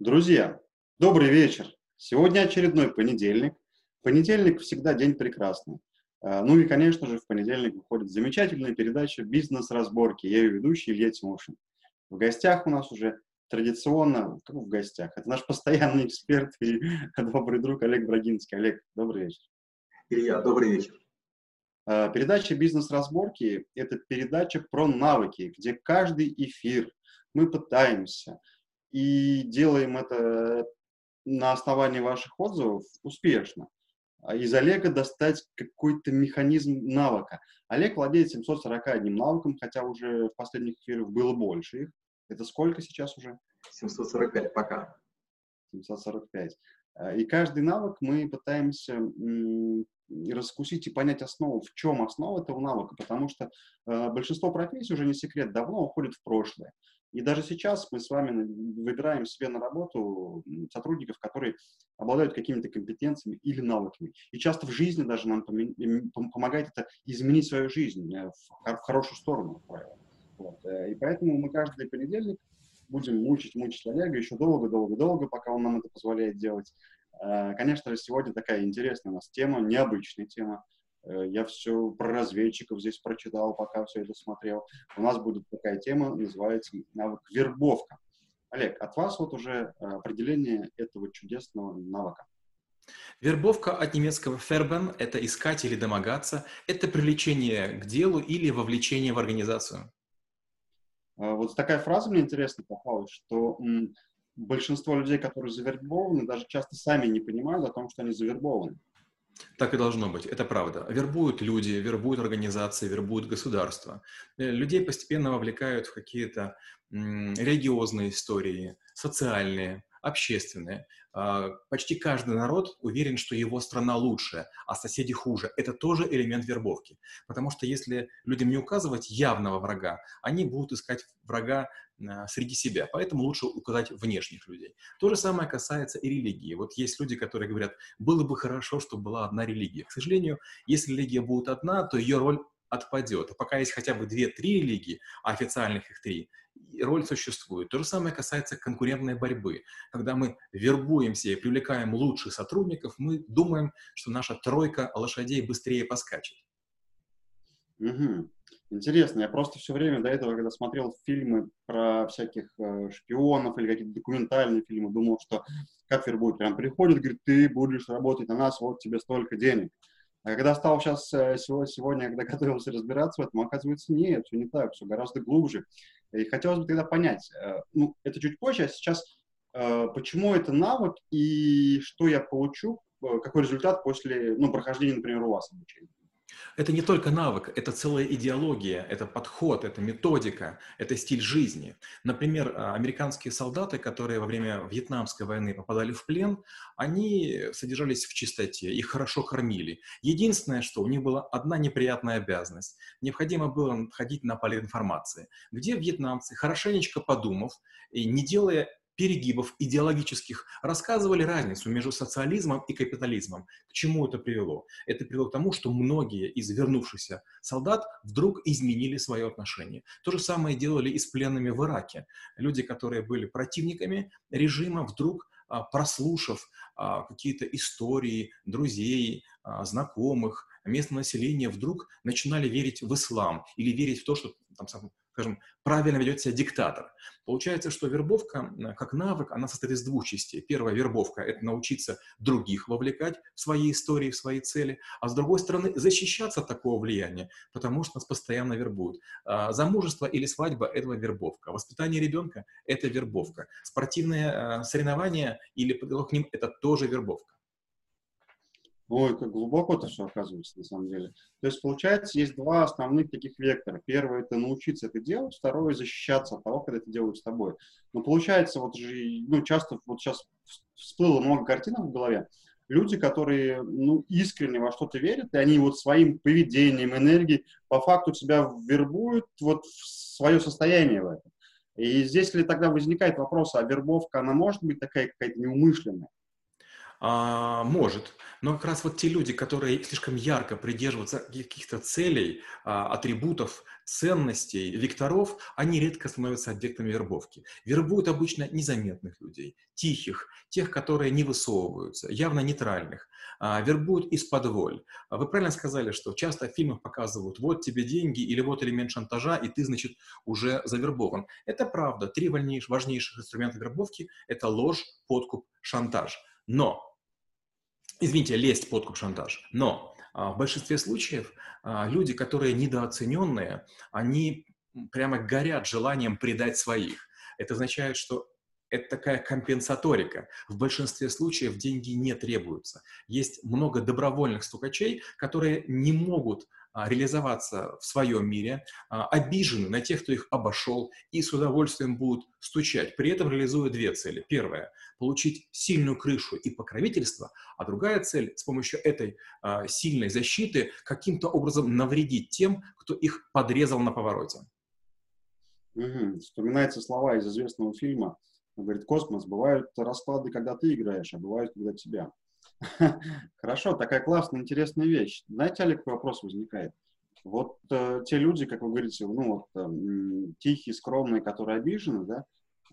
Друзья, добрый вечер. Сегодня очередной понедельник. Понедельник всегда день прекрасный. А, ну и, конечно же, в понедельник выходит замечательная передача «Бизнес-разборки». Я ее ведущий Илья Тимошин. В гостях у нас уже традиционно, как в гостях, это наш постоянный эксперт и добрый друг Олег Брагинский. Олег, добрый вечер. Илья, добрый вечер. А, передача «Бизнес-разборки» — это передача про навыки, где каждый эфир мы пытаемся – и делаем это на основании ваших отзывов успешно. А из Олега достать какой-то механизм навыка. Олег владеет 741 навыком, хотя уже в последних эфирах было больше их. Это сколько сейчас уже? 745 пока. 745. А, и каждый навык мы пытаемся раскусить и понять основу, в чем основа этого навыка, потому что э, большинство профессий, уже не секрет, давно уходит в прошлое. И даже сейчас мы с вами выбираем себе на работу сотрудников, которые обладают какими-то компетенциями или навыками. И часто в жизни даже нам помогает это изменить свою жизнь э, в хорошую сторону, Вот. Э, и поэтому мы каждый понедельник будем мучить, мучить Олега еще долго-долго-долго, пока он нам это позволяет делать. Э, конечно же, сегодня такая интересная у нас тема, необычная тема. Э, я все про разведчиков здесь прочитал, пока все это смотрел. У нас будет такая тема, называется навык вербовка. Олег, от вас вот уже э, определение этого чудесного навыка. Вербовка от немецкого «фербен» — это искать или домогаться, это привлечение к делу или вовлечение в организацию. Э, вот такая фраза мне интересно попалась, что большинство людей, которые завербованы, даже часто сами не понимают о том, что они завербованы. Так и должно быть, это правда. Вербуют люди, вербуют организации, вербуют государства. Э, людей постепенно вовлекают в какие-то религиозные истории, социальные, общественные. А, почти каждый народ уверен, что его страна лучшая, а соседи хуже. Это тоже элемент вербовки. Потому что если людям не указывать явного врага, они будут искать врага среди себя. Поэтому лучше указать внешних людей. То же самое касается и религии. Вот есть люди, которые говорят, было бы хорошо, чтобы была одна религия. К сожалению, если религия будет одна, то ее роль отпадет. А пока есть хотя бы две-три религии, а официальных их три, роль существует. То же самое касается конкурентной борьбы. Когда мы вербуемся и привлекаем лучших сотрудников, мы думаем, что наша тройка лошадей быстрее поскачет. Угу. Интересно, я просто все время до этого, когда смотрел фильмы про всяких э, шпионов или какие-то документальные фильмы, думал, что как вербуют, прям приходит, говорит, ты будешь работать на нас, вот тебе столько денег. А когда стал сейчас, э, сегодня, когда готовился разбираться в этом, оказывается, нет, все не так, все гораздо глубже. И хотелось бы тогда понять, э, ну, это чуть позже, а сейчас, э, почему это навык и что я получу, какой результат после, ну, прохождения, например, у вас обучения? Это не только навык, это целая идеология, это подход, это методика, это стиль жизни. Например, а, американские солдаты, которые во время Вьетнамской войны попадали в плен, они содержались в чистоте, их хорошо кормили. Единственное, что у них была одна неприятная обязанность. Необходимо было ходить на политинформации, где вьетнамцы, хорошенечко подумав и не делая перегибов идеологических рассказывали разницу между социализмом и капитализмом. К чему это привело? Это привело к тому, что многие из вернувшихся солдат вдруг изменили свое отношение. То же самое делали и с пленными в Ираке. Люди, которые были противниками режима, вдруг а, прослушав а, какие-то истории друзей, а, знакомых, местного населения, вдруг начинали верить в ислам или верить в то, что там, скажем, правильно ведет себя диктатор. Получается, что вербовка как навык, она состоит из двух частей. Первая вербовка – это научиться других вовлекать в свои истории, в свои цели, а с другой стороны защищаться от такого влияния, потому что нас постоянно вербуют. А замужество или свадьба – это вербовка. Воспитание ребенка – это вербовка. Спортивные а, соревнования или подготовка к ним – это тоже вербовка. Ой, как глубоко это все оказывается, на самом деле. То есть, получается, есть два основных таких вектора. Первый – это научиться это делать, второе – защищаться от того, когда это делают с тобой. Но получается, вот же, ну, часто, вот сейчас всплыло много картинок в голове, люди, которые, ну, искренне во что-то верят, и они вот своим поведением, энергией по факту тебя вербуют вот в свое состояние в этом. И здесь ли тогда возникает вопрос, а вербовка, она может быть такая какая-то неумышленная? А, может. Но как раз вот те люди, которые слишком ярко придерживаются каких-то целей, а, атрибутов, ценностей, векторов, они редко становятся объектами вербовки. Вербуют обычно незаметных людей, тихих, тех, которые не высовываются, явно нейтральных. А, вербуют из-под воль. А вы правильно сказали, что часто в фильмах показывают, вот тебе деньги или вот элемент шантажа, и ты, значит, уже завербован. Это правда. Три важнейших инструмента вербовки – это ложь, подкуп, шантаж. Но, извините, лесть, подкуп, шантаж. Но а, в большинстве случаев а, люди, которые недооцененные, они прямо горят желанием предать своих. Это означает, что это такая компенсаторика. В большинстве случаев деньги не требуются. Есть много добровольных стукачей, которые не могут реализоваться в своем мире, а, обижены на тех, кто их обошел, и с удовольствием будут стучать, при этом реализуя две цели. Первая – получить сильную крышу и покровительство, а другая цель – с помощью этой а, сильной защиты каким-то образом навредить тем, кто их подрезал на повороте. Угу. Вспоминаются слова из известного фильма. Он говорит, космос, бывают расклады, когда ты играешь, а бывают, когда тебя. Хорошо, такая классная, интересная вещь. Знаете, Олег, вопрос возникает? Вот э, те люди, как вы говорите, ну вот э, тихие, скромные, которые обижены, да,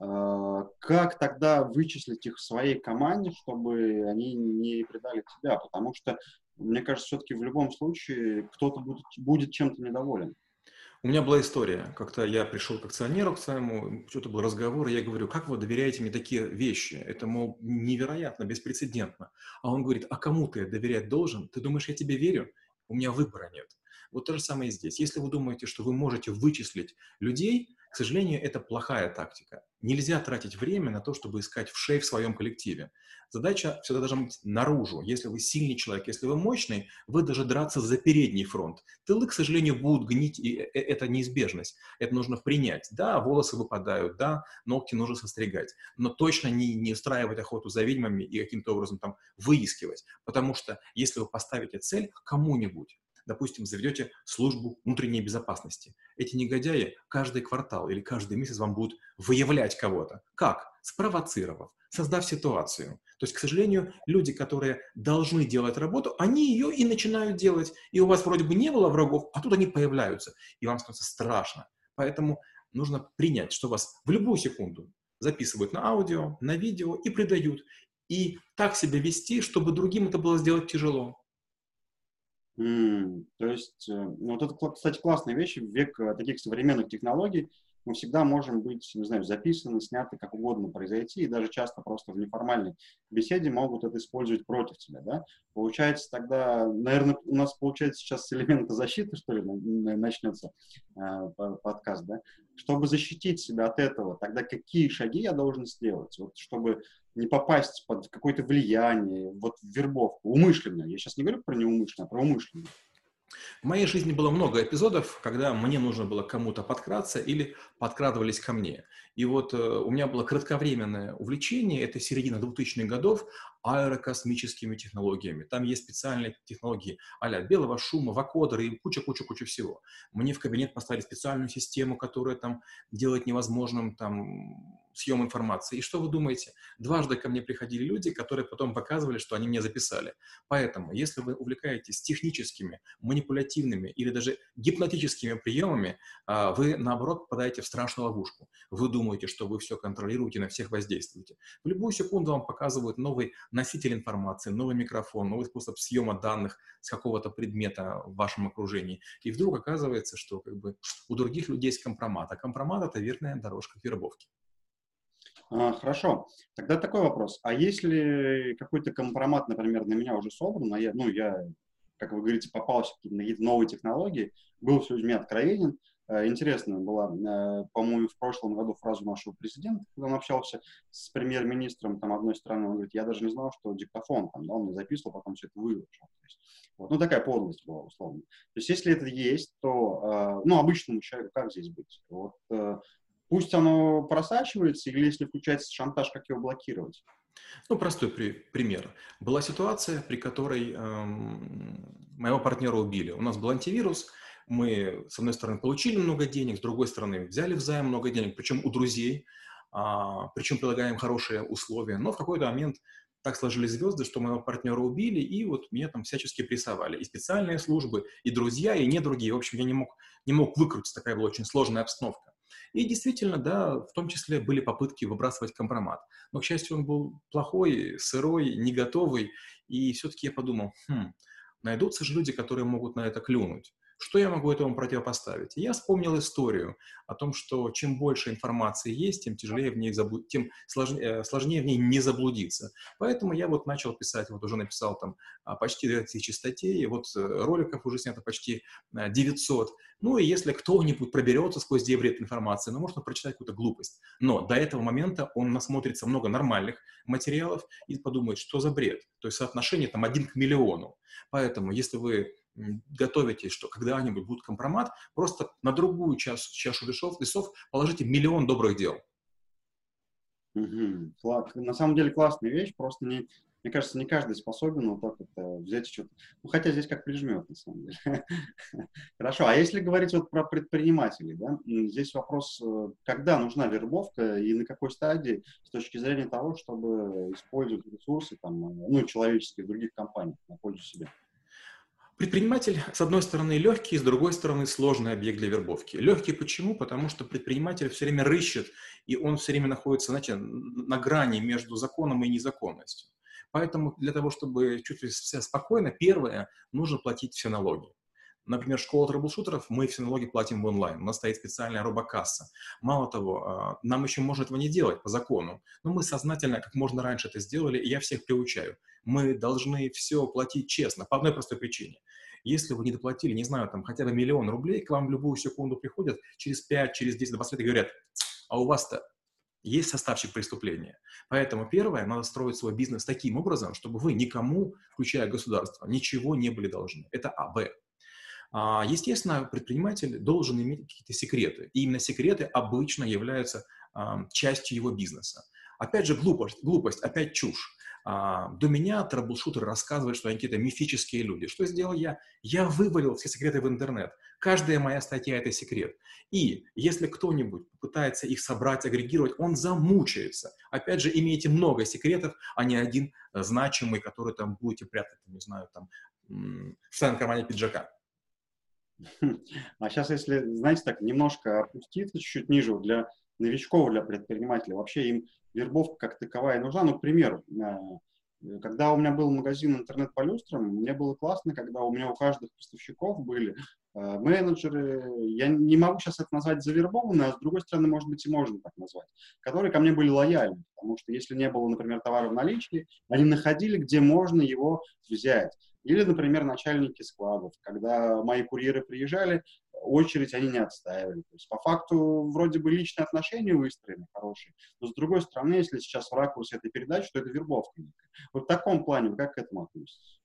э, как тогда вычислить их в своей команде, чтобы они не предали тебя? Потому что, мне кажется, все-таки в любом случае кто-то будет, будет чем-то недоволен. У меня была история. Как-то я пришел к акционеру к своему, что-то был разговор, и я говорю, как вы доверяете мне такие вещи? Это, мол, невероятно, беспрецедентно. А он говорит, а кому ты доверять должен? Ты думаешь, я тебе верю? У меня выбора нет. Вот то же самое и здесь. Если вы думаете, что вы можете вычислить людей, к сожалению, это плохая тактика. Нельзя тратить время на то, чтобы искать в шей в своем коллективе. Задача всегда должна быть наружу. Если вы сильный человек, если вы мощный, вы даже драться за передний фронт. Тылы, к сожалению, будут гнить, и э, э, это неизбежность. Это нужно принять. Да, волосы выпадают, да, ногти нужно состригать, но точно не, не устраивать охоту за ведьмами и каким-то образом там выискивать. Потому что если вы поставите цель кому-нибудь, допустим, заведете службу внутренней безопасности. Эти негодяи каждый квартал или каждый месяц вам будут выявлять кого-то. Как? Спровоцировав, создав ситуацию. То есть, к сожалению, люди, которые должны делать работу, они ее и начинают делать. И у вас вроде бы не было врагов, а тут они появляются. И вам становится страшно. Поэтому нужно принять, что вас в любую секунду записывают на аудио, на видео и предают. И так себя вести, чтобы другим это было сделать тяжело. Mm, то есть, э, ну, вот это, кстати, классная вещь. В век э, таких современных технологий мы всегда можем быть, не знаю, записаны, сняты, как угодно произойти, и даже часто просто в неформальной беседе могут это использовать против тебя, да? Получается тогда, наверное, у нас получается сейчас с защиты, что ли, начнется э, подкаст, да? Чтобы защитить себя от этого, тогда какие шаги я должен сделать, вот, чтобы не попасть под какое-то влияние, вот вербовку, умышленно. Я сейчас не говорю про неумышленно, а про умышленно. В моей жизни было много эпизодов, когда мне нужно было кому-то подкраться или подкрадывались ко мне. И вот э, у меня было кратковременное увлечение, это середина 2000-х годов, аэрокосмическими технологиями. Там есть специальные технологии а белого шума, вакодеры и куча-куча-куча всего. Мне в кабинет поставили специальную систему, которая там делает невозможным там съем информации. И что вы думаете? Дважды ко мне приходили люди, которые потом показывали, что они мне записали. Поэтому, если вы увлекаетесь техническими, манипулятивными или даже гипнотическими приемами, а, вы, наоборот, попадаете в страшную ловушку. Вы думаете, что вы все контролируете, на всех воздействуете. В любую секунду вам показывают новый носитель информации, новый микрофон, новый способ съема данных с какого-то предмета в вашем окружении. И вдруг оказывается, что как бы у других людей есть компромат, а компромат — это верная дорожка к. А, хорошо. Тогда такой вопрос. А если какой-то компромат, например, на меня уже собран, а я, ну, я, как вы говорите, попался на какие-то новые технологии, был с людьми откровенен, э, Интересно была, э, по-моему, в прошлом году фразу нашего президента, когда он общался с премьер-министром там, одной страны, он говорит, я даже не знал, что диктофон там, да, он мне записывал, потом все это выложил. Вот, ну, такая подлость была, условно. То есть, если это есть, то, э, ну, обычному человеку как здесь быть? Вот Пусть оно просачивается, или если включается шантаж, как его блокировать? Ну, простой при, пример. Была ситуация, при которой эм, моего партнера убили. У нас был антивирус, мы, с одной стороны, получили много денег, с другой стороны, взяли взаим много денег, причем у друзей, а, причем предлагаем хорошие условия. Но в какой-то момент так сложились звезды, что моего партнера убили, и вот меня там всячески прессовали. И специальные службы, и друзья, и не другие. В общем, я не мог, не мог выкрутиться, такая была очень сложная обстановка. И действительно, да, в том числе были попытки выбрасывать компромат. Но, к счастью, он был плохой, сырой, не готовый. И все-таки я подумал, хм, найдутся же люди, которые могут на это клюнуть. Что я могу этому противопоставить? я вспомнил историю о том, что чем больше информации есть, тем тяжелее в ней заблуд... тем сложнее, э, сложнее в ней не заблудиться. Поэтому я вот начал писать, вот уже написал там а, почти 2000 статей, вот э, роликов уже снято почти 900. Э, ну и если кто-нибудь проберется сквозь дебри этой информации, ну можно прочитать какую-то глупость. Но до этого момента он насмотрится много нормальных материалов и подумает, что за бред. То есть соотношение там один к миллиону. Поэтому если вы готовитесь, что когда-нибудь будет компромат, просто на другую чашу, чашу весов, весов положите миллион добрых дел. Угу. На самом деле классная вещь, просто не, мне кажется, не каждый способен вот так вот взять что-то. Ну, хотя здесь как прижмет, на самом деле. Хорошо, а если говорить вот про предпринимателей, да, здесь вопрос, э, когда нужна вербовка и на какой стадии с точки зрения того, чтобы использовать ресурсы там, ну, человеческие других компаниях на пользу себе? Предприниматель, с одной стороны, легкий, с другой стороны, сложный объект для вербовки. Легкий почему? Потому что предприниматель все время рыщет, и он все время находится, знаете, на грани между законом и незаконностью. Поэтому для того, чтобы чувствовать себя спокойно, первое, нужно платить все налоги. Например, школа трэблшутеров, мы все налоги платим в онлайн. У нас стоит специальная робокасса. Мало того, а, нам еще можно этого не делать по закону, но мы сознательно как можно раньше это сделали, и я всех приучаю. Мы должны все платить честно, по одной простой причине. Если вы не доплатили, не знаю, там хотя бы миллион рублей, к вам в любую секунду приходят, через 5, через 10, 20 лет и говорят, а у вас-то есть составчик преступления. Поэтому первое, надо строить свой бизнес таким образом, чтобы вы никому, включая государство, ничего не были должны. Это А. Б. А, естественно, предприниматель должен иметь какие-то секреты. И именно секреты обычно являются частью его бизнеса. Опять же, глупость, глупость опять чушь. А, до меня трэблшутеры рассказывают, что они какие-то мифические люди. Что сделал я? Я вывалил все секреты в интернет. Каждая моя статья – это секрет. И если кто-нибудь пытается их собрать, агрегировать, он замучается. Опять же, имеете много секретов, а не один э, значимый, который там будете прятать, не знаю, там, в своем кармане пиджака. А сейчас, если, знаете, так немножко опуститься чуть-чуть ниже для новичков, для предпринимателей, вообще им вербовка как таковая нужна. Ну, к примеру, э, когда у меня был магазин интернет по люстрам, мне было классно, когда у меня у каждых поставщиков были э, менеджеры, я не могу сейчас это назвать завербованные, а с другой стороны, может быть, и можно так назвать, которые ко мне были лояльны, потому что если не было, например, товара в наличии, они находили, где можно его взять. Или, например, начальники складов, когда мои курьеры приезжали, очередь они не отстаивали. То есть по факту вроде бы личные отношения выстроены хорошие, но с другой стороны, если сейчас в ракурсе этой передачи, то это вербовка. Вот в таком плане вы как к этому относитесь?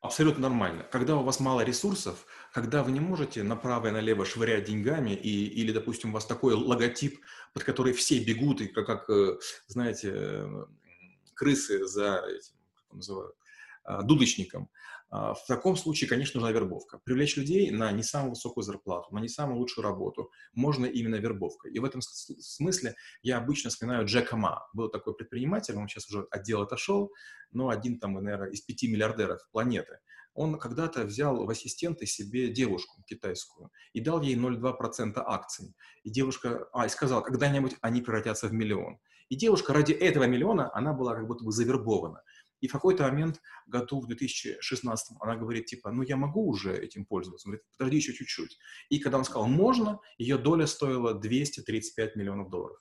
Абсолютно нормально. Когда у вас мало ресурсов, когда вы не можете направо и налево швырять деньгами, и, или, допустим, у вас такой логотип, под который все бегут, и как, как э, знаете, э, крысы за этим, как называют, а, дудочником, в таком случае, конечно, нужна вербовка. Привлечь людей на не самую высокую зарплату, на не самую лучшую работу можно именно вербовкой. И в этом смысле я обычно вспоминаю Джека Ма. Был такой предприниматель, он сейчас уже отдел отошел, но один там, наверное, из пяти миллиардеров планеты. Он когда-то взял в ассистенты себе девушку китайскую и дал ей 0,2% акций. И девушка, а, и сказал, когда-нибудь они превратятся в миллион. И девушка ради этого миллиона, она была как будто бы завербована. И в какой-то момент, году в 2016, она говорит, типа, ну я могу уже этим пользоваться. Он говорит, подожди еще чуть-чуть. И когда он сказал «можно», ее доля стоила 235 миллионов долларов.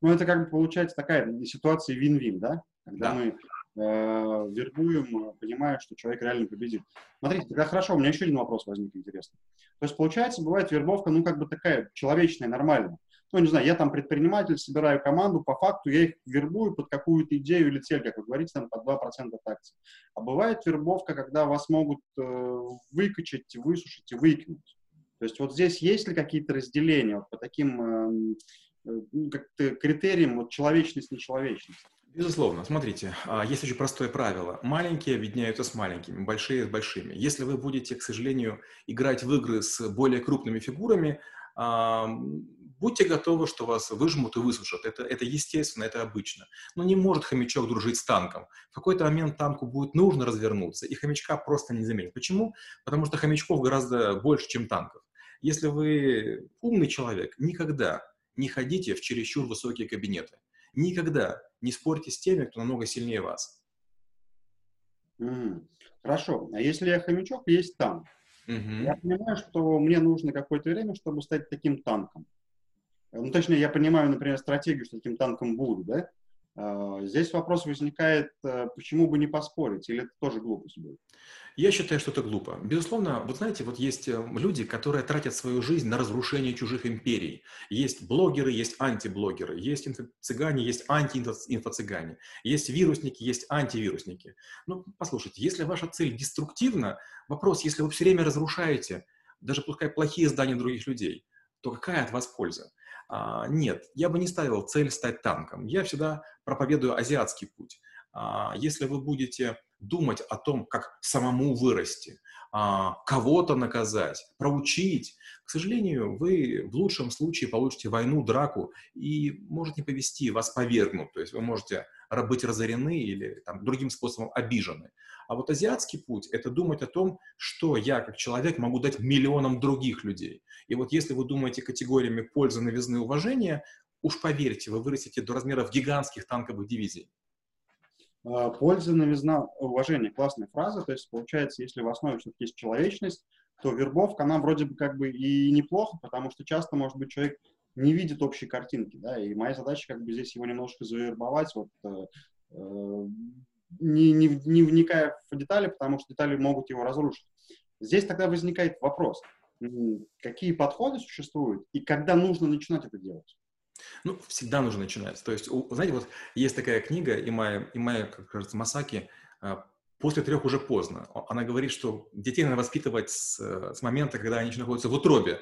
Ну, это как бы получается такая ситуация вин-вин, да? Когда да. мы э, вербуем, понимая, что человек реально победит. Смотрите, тогда хорошо, у меня еще один вопрос возник интересный. То есть, получается, бывает вербовка, ну, как бы такая человечная, нормальная ну, не знаю, я там предприниматель, собираю команду, по факту я их вербую под какую-то идею или цель, как вы говорите, там, под 2% от акций. А бывает вербовка, когда вас могут э, выкачать, высушить и выкинуть. То есть вот здесь есть ли какие-то разделения вот по таким эм, э, как-то критериям вот, человечность, нечеловечность? Безусловно. Смотрите, а, есть очень простое правило. Маленькие объединяются с маленькими, большие с большими. Если вы будете, к сожалению, играть в игры с более крупными фигурами, Будьте готовы, что вас выжмут и высушат. Это, это естественно, это обычно. Но не может хомячок дружить с танком. В какой-то момент танку будет нужно развернуться, и хомячка просто не заменит. Почему? Потому что хомячков гораздо больше, чем танков. Если вы умный человек, никогда не ходите в чересчур высокие кабинеты. Никогда не спорьте с теми, кто намного сильнее вас. Mm. Хорошо. А если я хомячок, есть танк. Mm-hmm. Я понимаю, что мне нужно какое-то время, чтобы стать таким танком. Ну, точнее, я понимаю, например, стратегию, что таким танком буду, да? А, здесь вопрос возникает, э, почему бы не поспорить, или это тоже глупость будет? Я считаю, что это глупо. Безусловно, вот знаете, вот есть э, люди, которые тратят свою жизнь на разрушение чужих империй. Есть блогеры, есть антиблогеры, есть инфо-цыгане, есть анти-инфо-цыгане, есть вирусники, есть антивирусники. Ну, послушайте, если ваша цель деструктивна, вопрос, если вы все время разрушаете, даже пускай плохие здания других людей, то какая от вас польза? А, нет, я бы не ставил цель стать танком. Я всегда проповедую азиатский путь. А, если вы будете думать о том, как самому вырасти, а, кого-то наказать, проучить, к сожалению, вы в лучшем случае получите войну, драку и может не повести, вас повергнут. То есть вы можете быть разорены или там, другим способом обижены. А вот азиатский путь – это думать о том, что я как человек могу дать миллионам других людей. И вот если вы думаете категориями пользы, новизны, уважения, уж поверьте, вы вырастете до размеров гигантских танковых дивизий. А, польза, новизна, уважение. Классная фраза. То есть, получается, если в основе все-таки есть человечность, то вербовка, она вроде бы как бы и неплохо, потому что часто, может быть, человек не видит общей картинки, да, и моя задача как бы здесь его немножко завербовать, вот, э, э, не, не, не вникая в детали, потому что детали могут его разрушить. Здесь тогда возникает вопрос, какие подходы существуют и когда нужно начинать это делать? Ну, всегда нужно начинать. То есть, знаете, вот есть такая книга Имая, Имая как кажется, Масаки а, «После трех уже поздно». Она говорит, что детей надо воспитывать с, с момента, когда они еще находятся в утробе.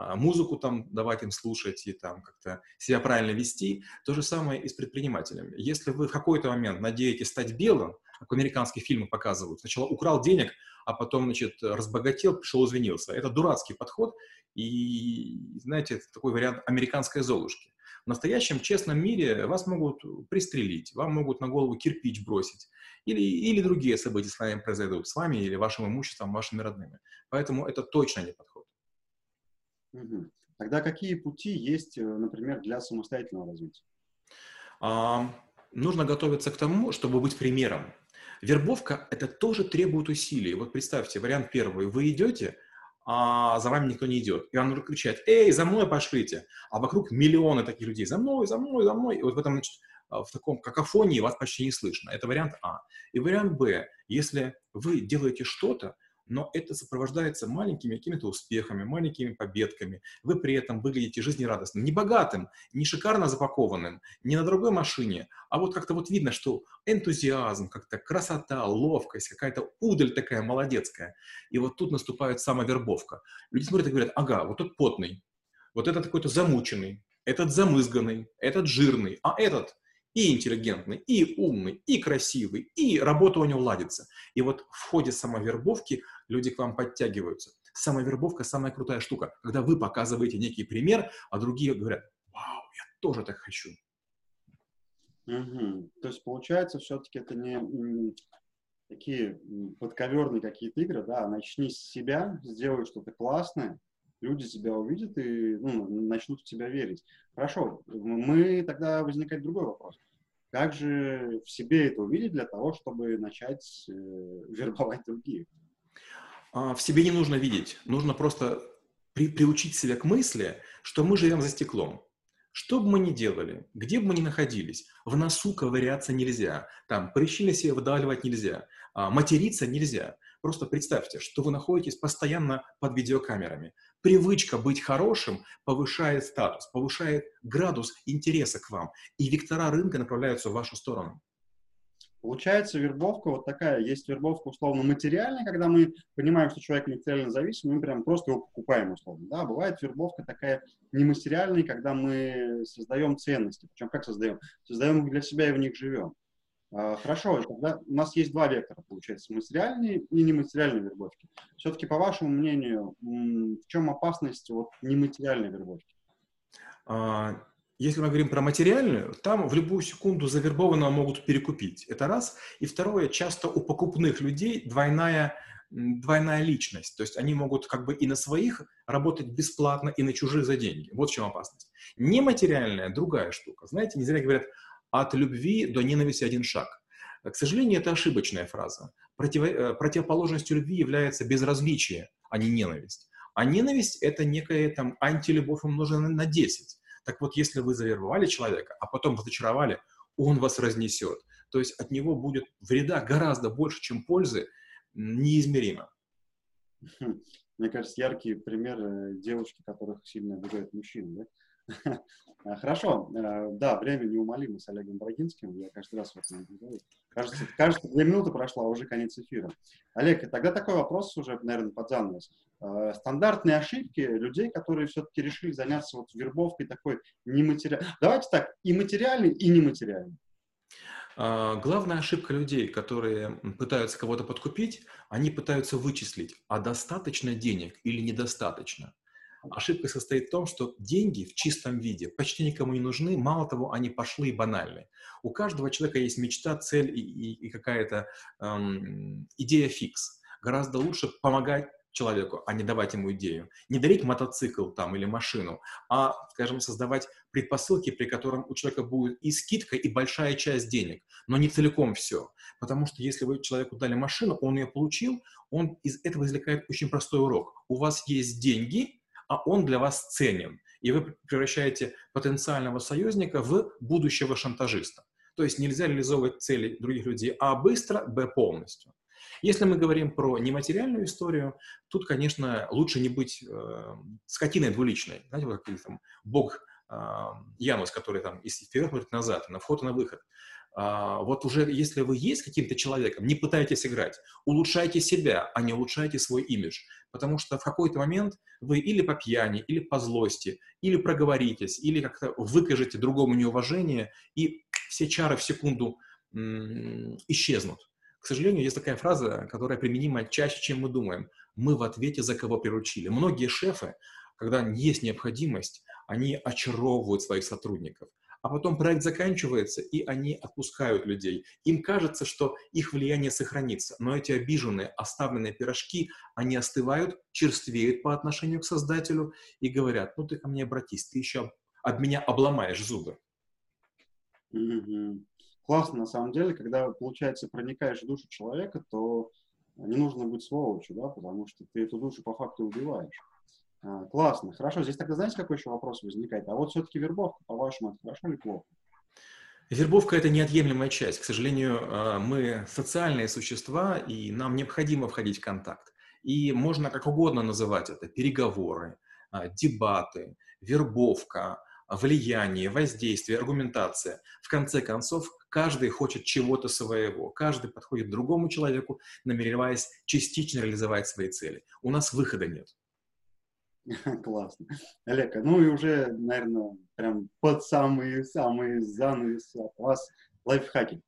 А, музыку там давать им слушать и там как-то себя правильно вести. То же самое и с предпринимателями. Если вы в какой-то момент надеетесь стать белым, как в американских фильмах показывают, сначала украл денег, а потом, значит, разбогател, пришел, извинился. Это дурацкий подход, и, знаете, это такой вариант американской золушки. В настоящем честном мире вас могут пристрелить, вам могут на голову кирпич бросить, или, или другие события с вами произойдут, с вами или вашим имуществом, вашими родными. Поэтому это точно не подход. Тогда какие пути есть, э, например, для самостоятельного развития? А, нужно готовиться к тому, чтобы быть примером. Вербовка – это тоже требует усилий. Вот представьте, вариант первый. Вы идете, а за вами никто не идет. И он кричит, эй, за мной пошлите. А вокруг миллионы таких людей. За мной, за мной, за мной. И вот в этом, значит, в таком какофонии вас почти не слышно. Это вариант А. И вариант Б. Если вы делаете что-то, но это сопровождается маленькими какими-то успехами, маленькими победками. Вы при этом выглядите жизнерадостным, не богатым, не шикарно запакованным, не на другой машине, а вот как-то вот видно, что энтузиазм, как-то красота, ловкость, какая-то удаль такая молодецкая. И вот тут наступает самовербовка. Люди смотрят и говорят, ага, вот тот потный, вот этот какой-то замученный, этот замызганный, этот жирный, а этот и интеллигентный, и умный, и красивый, и работа у него ладится. И вот в ходе самовербовки люди к вам подтягиваются. Самовербовка – самая крутая штука, когда вы показываете некий пример, а другие говорят, вау, я тоже так хочу. Угу. То есть, получается, все-таки это не такие подковерные какие-то игры, да, начни с себя, сделай что-то классное, люди тебя увидят и ну, начнут в тебя верить. Хорошо, мы тогда возникает другой вопрос. Как же в себе это увидеть для того, чтобы начать э, вербовать других? А, в себе не нужно видеть. Нужно просто при, приучить себя к мысли, что мы живем за стеклом. Что бы мы ни делали, где бы мы ни находились, в носу ковыряться нельзя, там прыщи на себе выдавливать нельзя, а, материться нельзя. Просто представьте, что вы находитесь постоянно под видеокамерами. Привычка быть хорошим повышает статус, повышает градус интереса к вам, и вектора рынка направляются в вашу сторону. Получается, вербовка вот такая. Есть вербовка условно материальная, когда мы понимаем, что человек материально зависим, мы прям просто его покупаем условно. Да? Бывает вербовка такая нематериальная, когда мы создаем ценности. Причем как создаем? Создаем их для себя и в них живем. А, хорошо, тогда у нас есть два вектора, получается, материальные и нематериальные вербовки. Все-таки, по вашему мнению, в чем опасность вот нематериальной вербовки? А, если мы говорим про материальную, там в любую секунду завербованного могут перекупить. Это раз. И второе, часто у покупных людей двойная, двойная личность. То есть они могут как бы и на своих работать бесплатно, и на чужих за деньги. Вот в чем опасность. Нематериальная – другая штука. Знаете, не зря говорят, от любви до ненависти один шаг. К сожалению, это ошибочная фраза. Против, э, противоположностью любви является безразличие, а не ненависть. А ненависть – это некая там антилюбовь умноженная на 10. Так вот, если вы завербовали человека, а потом разочаровали, он вас разнесет. То есть от него будет вреда гораздо больше, чем пользы, неизмеримо. Хм. Мне кажется, яркий пример э, девушки, которых сильно обижают мужчины. Да? А, хорошо, э, да, время неумолимо с Олегом Брагинским, я каждый раз в этом убеждаюсь. Кажется, кажется, две минуты прошло, а уже конец эфира. Олег, тогда такой вопрос уже, наверное, под занавес. Стандартные ошибки людей, которые все-таки решили заняться вот вербовкой такой нематериальной. Давайте так, и материальной, и нематериальной. А, главная ошибка людей, которые пытаются кого-то подкупить, они пытаются вычислить, а достаточно денег или недостаточно. Ошибка состоит в том, что деньги в чистом виде почти никому не нужны, мало того, они пошлы и банальны. У каждого человека есть мечта, цель и, и, и какая-то эм, идея фикс. Гораздо лучше помогать человеку, а не давать ему идею. Не дарить мотоцикл там или машину, а, скажем, создавать предпосылки, при котором у человека будет и скидка, и большая часть денег, но не целиком все. Потому что если вы человеку дали машину, он ее получил, он из этого извлекает очень простой урок. У вас есть деньги, а он для вас ценен. И вы превращаете потенциального союзника в будущего шантажиста. То есть нельзя реализовывать цели других людей А быстро, Б полностью. Если мы говорим про нематериальную историю, тут, конечно, лучше не быть э, скотиной двуличной. Знаете, вот как там бог э, Янус, который там из вперед назад, на вход и на выход. А, вот уже если вы есть каким-то человеком, не пытайтесь играть, улучшайте себя, а не улучшайте свой имидж. Потому что в какой-то момент вы или по пьяни, или по злости, или проговоритесь, или как-то выкажете другому неуважение, и все чары в секунду исчезнут. К сожалению, есть такая фраза, которая применима чаще, чем мы думаем. Мы в ответе за кого приручили. Многие шефы, когда есть необходимость, они очаровывают своих сотрудников. А потом проект заканчивается, и они отпускают людей. Им кажется, что их влияние сохранится. Но эти обиженные, оставленные пирожки, они остывают, черствеют по отношению к создателю и говорят, ну ты ко мне обратись, ты еще об меня обломаешь зубы. Mm-hmm классно на самом деле, когда, получается, проникаешь в душу человека, то не нужно быть сволочью, да, потому что ты эту душу по факту убиваешь. А, классно, хорошо. Здесь тогда знаете, какой еще вопрос возникает? А вот все-таки вербовка, по-вашему, это хорошо или плохо? Вербовка – это неотъемлемая часть. К сожалению, а, мы социальные существа, и нам необходимо входить в контакт. И можно как угодно называть это – переговоры, а, дебаты, вербовка, влияние, воздействие, аргументация. В конце концов, каждый хочет чего-то своего, каждый подходит к другому человеку, намереваясь частично реализовать свои цели. У нас выхода нет. Классно. Олег, ну и уже, наверное, прям под самые-самые занавес от вас лайфхаки.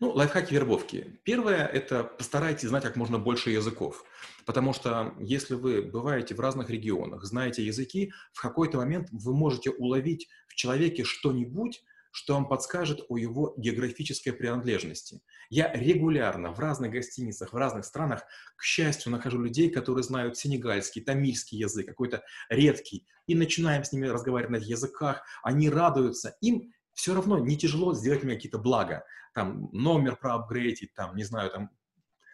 Ну, лайфхаки вербовки. Первое – это постарайтесь знать как можно больше языков. Потому что если вы бываете в разных регионах, знаете языки, в какой-то момент вы можете уловить в человеке что-нибудь, что вам подскажет о его географической принадлежности. Я регулярно в разных гостиницах, в разных странах, к счастью, нахожу людей, которые знают сенегальский, тамильский язык, какой-то редкий, и начинаем с ними разговаривать на языках, они радуются, им все равно не тяжело сделать мне какие-то блага, там, номер проапгрейдить, там, не знаю, там,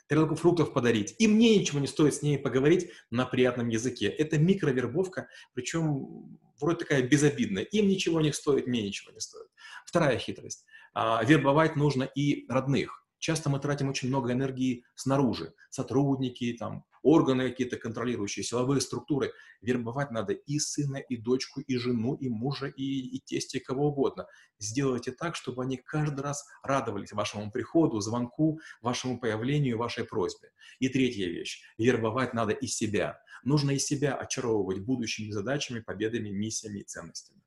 тарелку фруктов подарить. И мне ничего не стоит с ней поговорить на приятном языке. Это микровербовка, причем вроде такая безобидная. Им ничего не стоит, мне ничего не стоит. Вторая хитрость. А, вербовать нужно и родных. Часто мы тратим очень много энергии снаружи. Сотрудники, там, органы какие-то контролирующие, силовые структуры. Вербовать надо и сына, и дочку, и жену, и мужа, и, и тестя, и кого угодно. Сделайте так, чтобы они каждый раз радовались вашему приходу, звонку, вашему появлению, вашей просьбе. И третья вещь. Вербовать надо и себя. Нужно и себя очаровывать будущими задачами, победами, миссиями и ценностями.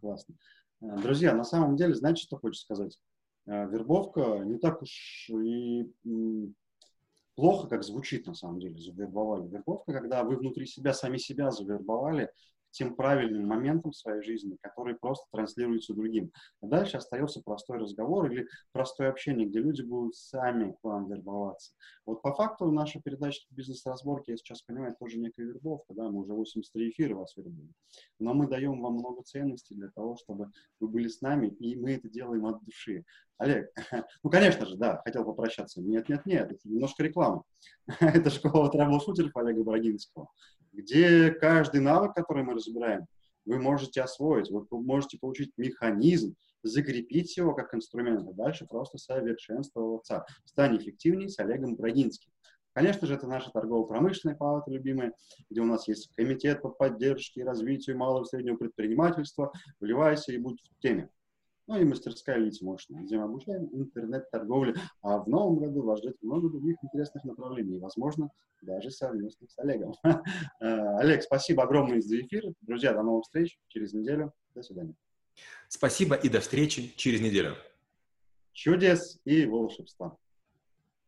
Классно. Друзья, на самом деле, знаете, что хочу сказать? Э, вербовка не так уж и плохо, как звучит на самом деле, завербовали. Вербовка, когда вы внутри себя сами себя завербовали, тем правильным моментам в своей жизни, которые просто транслируются другим. А дальше остается простой разговор или простое общение, где люди будут сами к вам вербоваться. Вот по факту наша передача «Бизнес-разборки», я сейчас понимаю, тоже некая вербовка, да, мы уже 83 эфира вас вербуем. Но мы даем вам много ценностей для того, чтобы вы были с нами, и мы это делаем от души. Олег, ну, конечно же, да, хотел попрощаться. Нет, нет, нет, это немножко реклама. это школа трэбл-шутеров Олега Брагинского, где каждый навык, который мы разбираем, вы можете освоить, вы можете получить механизм, закрепить его как инструмент, а дальше просто совершенствоваться. Стань эффективнее с Олегом Брагинским. Конечно же, это наша торгово-промышленная палата любимая, где у нас есть комитет по поддержке и развитию малого и среднего предпринимательства. Вливайся и будь в теме. Ну и мастерская лица мощная, где мы обучаем интернет-торговле. А в новом году вас ждет много других интересных направлений, возможно, даже совместно с Олегом. Э, Олег, спасибо огромное за эфир. Друзья, до новых встреч через неделю. До свидания. Спасибо и до встречи через неделю. Чудес и волшебства.